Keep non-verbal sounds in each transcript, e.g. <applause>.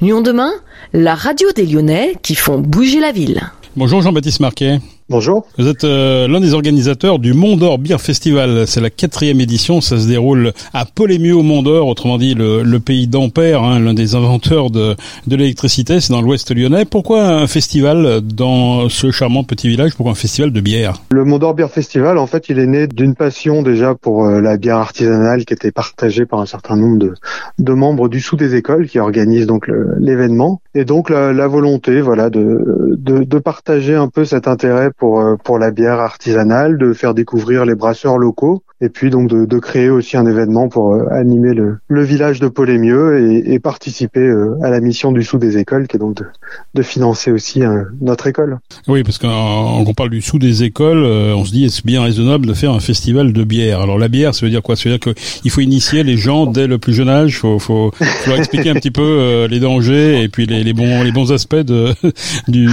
Lyon demain, la radio des Lyonnais qui font bouger la ville. Bonjour Jean-Baptiste Marquet. Bonjour. Vous êtes euh, l'un des organisateurs du Mont d'Or Beer Festival. C'est la quatrième édition. Ça se déroule à Polémieux au Mont d'Or, autrement dit le, le pays d'Ampère, hein, l'un des inventeurs de, de l'électricité. C'est dans l'ouest lyonnais. Pourquoi un festival dans ce charmant petit village? Pourquoi un festival de bière? Le Mont d'Or Beer Festival, en fait, il est né d'une passion déjà pour euh, la bière artisanale qui était partagée par un certain nombre de, de membres du sous des écoles qui organisent donc l'événement. Et donc la, la, volonté, voilà, de, de, de partager un peu cet intérêt pour, euh, pour la bière artisanale, de faire découvrir les brasseurs locaux et puis donc de, de, créer aussi un événement pour euh, animer le, le, village de Polémieux et, et participer euh, à la mission du sous des écoles qui est donc de, de financer aussi euh, notre école. Oui, parce qu'on on parle du sous des écoles, on se dit est-ce bien raisonnable de faire un festival de bière? Alors la bière, ça veut dire quoi? Ça veut dire qu'il faut initier les gens dès le plus jeune âge, il faut, faut, faut leur expliquer un petit peu les dangers et puis les, les, bons, les bons aspects de, <laughs> du,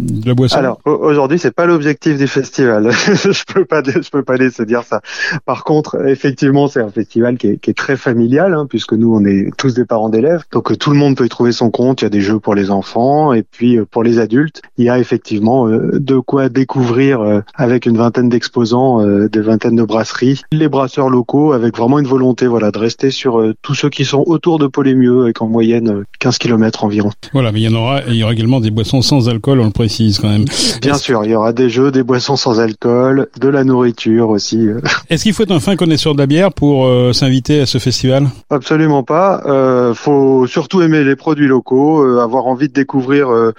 de la boisson. Alors aujourd'hui, c'est pas l'objectif du festival. <laughs> je peux pas, je peux pas laisser dire ça. Par contre, effectivement, c'est un festival qui est, qui est très familial, hein, puisque nous, on est tous des parents d'élèves. Donc, tout le monde peut y trouver son compte. Il y a des jeux pour les enfants et puis euh, pour les adultes, il y a effectivement euh, de quoi découvrir euh, avec une vingtaine d'exposants, des vingtaines de brasseries, les brasseurs locaux, avec vraiment une volonté, voilà, de rester sur tous ceux qui sont autour de Polémieux, avec en moyenne 15 km environ. Voilà, mais il y en aura, il y aura également des boissons sans alcool, on le précise quand même. Bien sûr, il y aura des jeux, des boissons sans alcool, de la nourriture aussi. Est-ce qu'il faut être un fin connaisseur de la bière pour euh, s'inviter à ce festival? Absolument pas. Euh, faut surtout aimer les produits locaux, euh, avoir envie de découvrir euh,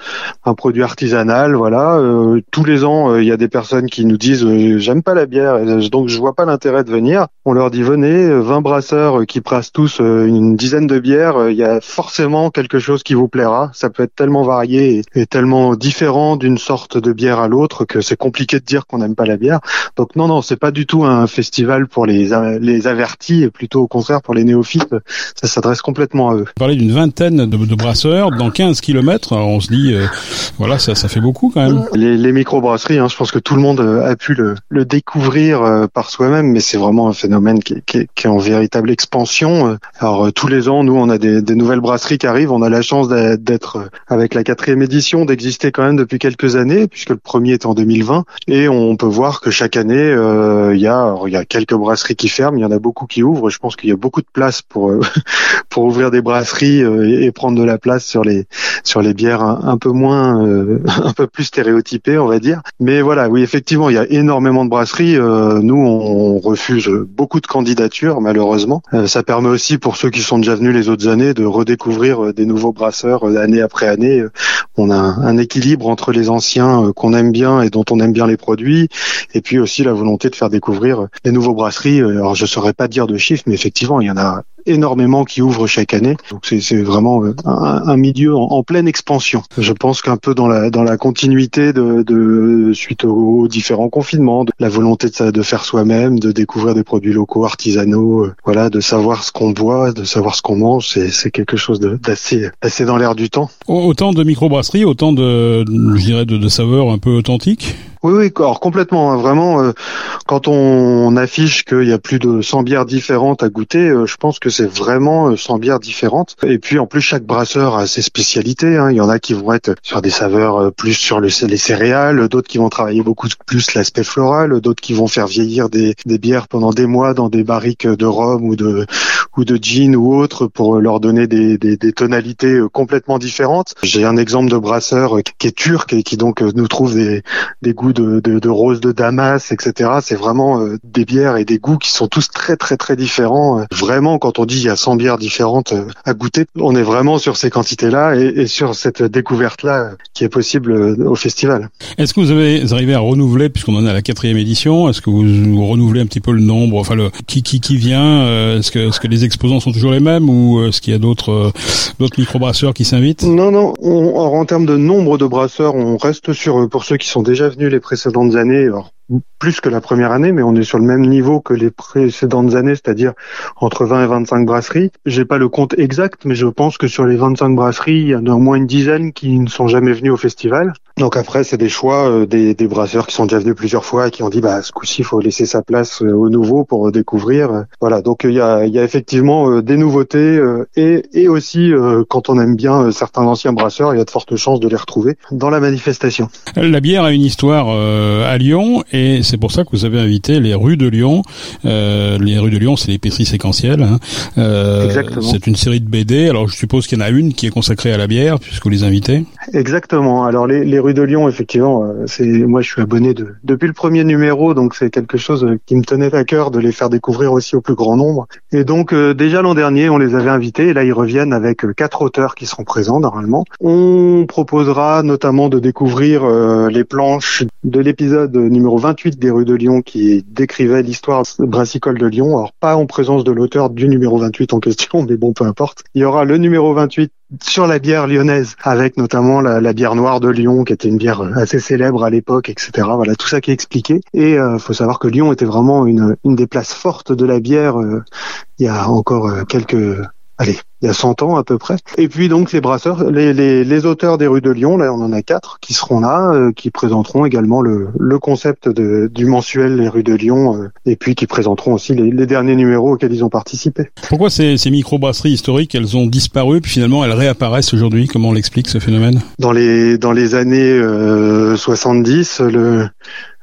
un produit artisanal. Voilà. Tous les ans, il y a des personnes qui nous disent j'aime pas la bière, donc je vois pas l'intérêt de venir. On leur dit venez, 20 brasseurs qui brassent tous une dizaine de bières. Il y a forcément quelque chose qui vous plaira. Ça peut être tellement varié et, et tellement différent d'une sorte de bière à l'autre que c'est compliqué de dire qu'on n'aime pas la bière. Donc non, non, c'est pas du tout un festival pour les, les avertis et plutôt au contraire pour les néophytes. Ça s'adresse complètement à eux. Parler d'une vingtaine de, de, brasseurs dans 15 kilomètres, on se dit, euh, voilà, ça, ça fait beaucoup quand même. Les, les micro-brasseries, hein, je pense que tout le monde a pu le, le découvrir euh, par soi-même, mais c'est vraiment un phénomène qui, qui, qui, est en véritable expansion. Alors euh, tous les ans, nous, on a des, des nouvelles brasseries qui arrivent. On a la chance d'être avec la quatrième édition, d'exister quand même depuis quelques années, puisque le premier est en 2020, et on peut voir que chaque année, il y a, il y a quelques brasseries qui ferment, il y en a beaucoup qui ouvrent. Je pense qu'il y a beaucoup de place pour euh, <laughs> pour ouvrir des brasseries euh, et, prendre de la place sur les sur les bières un, peu moins euh, <laughs> un peu plus stéréotypées, on va dire. Mais voilà, oui, effectivement, il y a énormément de brasseries. nous, on, refuse beaucoup de candidatures, malheureusement. ça permet aussi pour ceux qui sont déjà venus les autres années de redécouvrir des nouveaux brasseurs année après année. On a un, équilibre entre les anciens qu'on aime bien et dont on aime bien les produits, et puis aussi la volonté de faire découvrir nouveaux brasseries. Alors je saurais pas dire de chiffres, mais effectivement, il y en a énormément qui ouvrent chaque année. Donc c'est vraiment un, un milieu en, pleine expansion. Je pense qu'un peu dans la continuité de, suite aux, différents confinements, la volonté de, faire soi-même, de découvrir des produits locaux, artisanaux, euh, voilà, de savoir ce qu'on boit, de savoir ce qu'on mange, c'est quelque chose d'assez assez dans l'air du temps. Autant de microbrasseries, autant de je dirais de saveurs un peu authentiques? Oui, oui, alors complètement. Hein, vraiment, euh, quand on affiche qu'il y a plus de 100 bières différentes à goûter, euh, je pense que c'est vraiment 100 bières différentes. Et puis en plus, chaque brasseur a ses spécialités. Hein. Il y en a qui vont être sur des saveurs plus sur le, les céréales, d'autres qui vont travailler beaucoup plus l'aspect floral, d'autres qui vont faire vieillir des, bières pendant des mois dans des barriques de rhum ou de ou de gin ou autre pour leur donner des, des, des tonalités complètement différentes. J'ai un exemple de brasseur qui est turc et qui donc nous trouve des, des goûts de, de, de rose de Damas, etc. C'est vraiment euh, des bières et des goûts qui sont tous très très très différents. Euh, vraiment, quand on dit il y a 100 bières différentes euh, à goûter, on est vraiment sur ces quantités-là et, et, sur cette découverte-là qui est possible au festival. Est-ce que vous avez arrivé à renouveler, puisqu'on en est à la quatrième édition, est-ce que vous, vous, renouvelez un petit peu le nombre, enfin le qui qui, qui vient, est-ce que, est-ce que les exposants sont toujours les mêmes ou est-ce qu'il y a d'autres d'autres microbrasseurs qui s'invitent? Non, non. On, en termes de nombre de brasseurs, on reste sur pour ceux qui sont déjà venus les précédentes années. Plus que la première année, mais on est sur le même niveau que les précédentes années, c'est-à-dire entre 20 et 25 brasseries. J'ai pas le compte exact, mais je pense que sur les 25 brasseries, il y en a au moins une dizaine qui ne sont jamais venues au festival. Donc après, c'est des choix euh, des, des, brasseurs qui sont déjà venus plusieurs fois et qui ont dit, bah, ce coup-ci, il faut laisser sa place euh, aux nouveaux pour découvrir. Voilà, donc il y a, il y a effectivement euh, des nouveautés et, et aussi, quand on aime bien certains anciens brasseurs, il y a de fortes chances de les retrouver dans la manifestation. La bière a une histoire à Lyon et c'est pour ça que vous avez invité les rues de Lyon. les rues de Lyon, c'est l'épicerie séquentielle. Hein. Exactement. C'est une série de BD. Alors je suppose qu'il y en a une qui est consacrée à la bière puisque vous les invitez. Exactement. Alors les, les rues de Lyon, effectivement, euh, c'est moi je suis abonné de, depuis le premier numéro, donc c'est quelque chose euh, qui me tenait à cœur de les faire découvrir aussi au plus grand nombre. Et donc euh, déjà l'an dernier, on les avait invités, et là ils reviennent avec quatre auteurs qui seront présents normalement. On proposera notamment de découvrir les planches de l'épisode numéro 28 des rues de Lyon qui décrivait l'histoire brassicole de Lyon. Alors pas en présence de l'auteur du numéro 28 en question, <laughs> mais bon peu importe. Il y aura le numéro 28 sur la bière lyonnaise, avec notamment la, bière noire de Lyon, qui était une bière assez célèbre à l'époque, etc. Voilà, tout ça qui est expliqué. Et euh, faut savoir que Lyon était vraiment une, des places fortes de la bière euh, il y a encore euh, quelques allez, il y a 100 ans à peu près. Et puis donc les brasseurs, les, les, les, auteurs des rues de Lyon, là on en a quatre qui seront là, euh, qui présenteront également le, le concept de, du mensuel Les rues de Lyon, euh, et puis qui présenteront aussi les, les, derniers numéros auxquels ils ont participé. Pourquoi ces, ces micro-brasseries historiques, elles ont disparu, puis finalement elles réapparaissent aujourd'hui? Comment on l'explique ce phénomène? Dans les dans les années euh, 70, le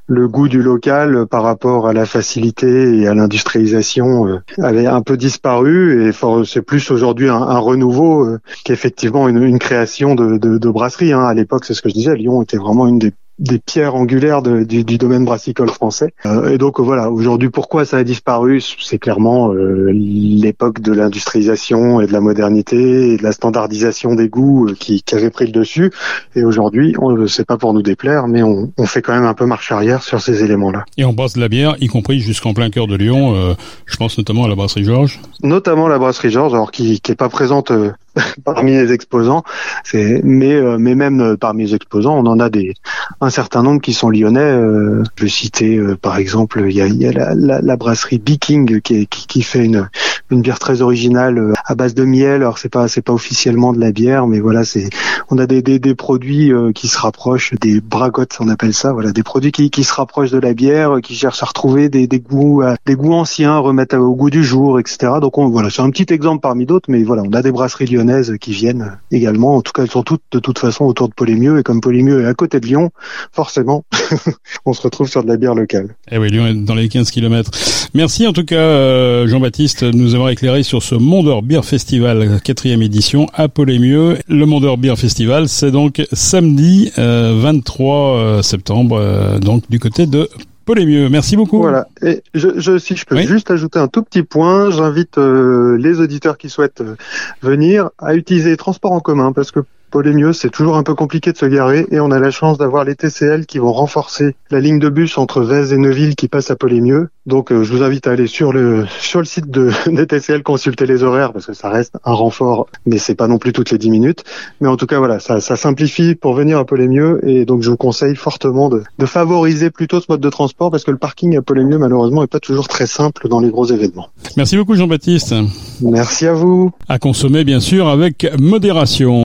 le goût du local par rapport à la facilité et à l'industrialisation euh, avait un peu disparu et c'est plus aujourd'hui un, renouveau euh, qu'effectivement une, création de, de, de brasserie. Hein. À l'époque, c'est ce que je disais, Lyon était vraiment une des des pierres angulaires du, du, domaine brassicole français. Euh, et donc voilà, aujourd'hui, pourquoi ça a disparu? C'est clairement euh, l'époque de l'industrialisation et de la modernité et de la standardisation des goûts euh, qui, qui avait pris le dessus. Et aujourd'hui, on c'est pas pour nous déplaire, mais on, on, fait quand même un peu marche arrière sur ces éléments-là. Et on brasse de la bière, y compris jusqu'en plein cœur de Lyon. Euh, je pense notamment à la brasserie Georges. Notamment la brasserie Georges, alors qui, qui est pas présente <laughs> parmi les exposants. C'est mais euh, mais même euh, parmi les exposants, on en a des un certain nombre qui sont lyonnais. Euh, je vais citer par exemple, il y a, y a la, la, la, brasserie Biking qui, qui, qui, fait une une bière très originale à base de miel. Alors c'est pas c'est pas officiellement de la bière, mais voilà, c'est on a des, des, des produits qui se rapprochent des bragottes, on appelle ça. Voilà, des produits qui, qui se rapprochent de la bière, qui cherchent à retrouver des, des goûts des goûts anciens, remettre au goût du jour, etc. Donc on, voilà, c'est un petit exemple parmi d'autres, mais voilà, on a des brasseries lyonnaises qui viennent également. En tout cas, elles sont toutes de toute façon autour de Polémieux et comme Polémieux est à côté de Lyon, forcément, <laughs> on se retrouve sur de la bière locale. Eh oui, Lyon est dans les 15 kilomètres. Merci en tout cas euh, Jean-Baptiste nous avoir éclairé sur ce Mondor Beer Festival quatrième édition à Polémieux. Le Mondor Beer Festival, c'est donc samedi 23 euh, euh, septembre, donc du côté de mieux. Merci beaucoup. Voilà. Et je, je si je peux juste ajouter un tout petit point, j'invite euh, les auditeurs qui souhaitent euh, venir à utiliser les transports en commun parce que mieux, c'est toujours un peu compliqué de se garer et on a la chance d'avoir les TCL qui vont renforcer la ligne de bus entre Vez et Neuville qui passe à Polémieux. Donc euh, je vous invite à aller sur le <laughs> sur le site de <laughs> des TCL consulter les horaires parce que ça reste un renfort mais c'est pas non plus toutes les 10 minutes. Mais en tout cas voilà, ça, ça simplifie pour venir à Polémieux et donc je vous conseille fortement de, de favoriser plutôt ce mode de transport parce que le parking à Polémieux malheureusement est pas toujours très simple dans les gros événements. Merci beaucoup Jean-Baptiste. Merci à vous. À consommer bien sûr avec modération.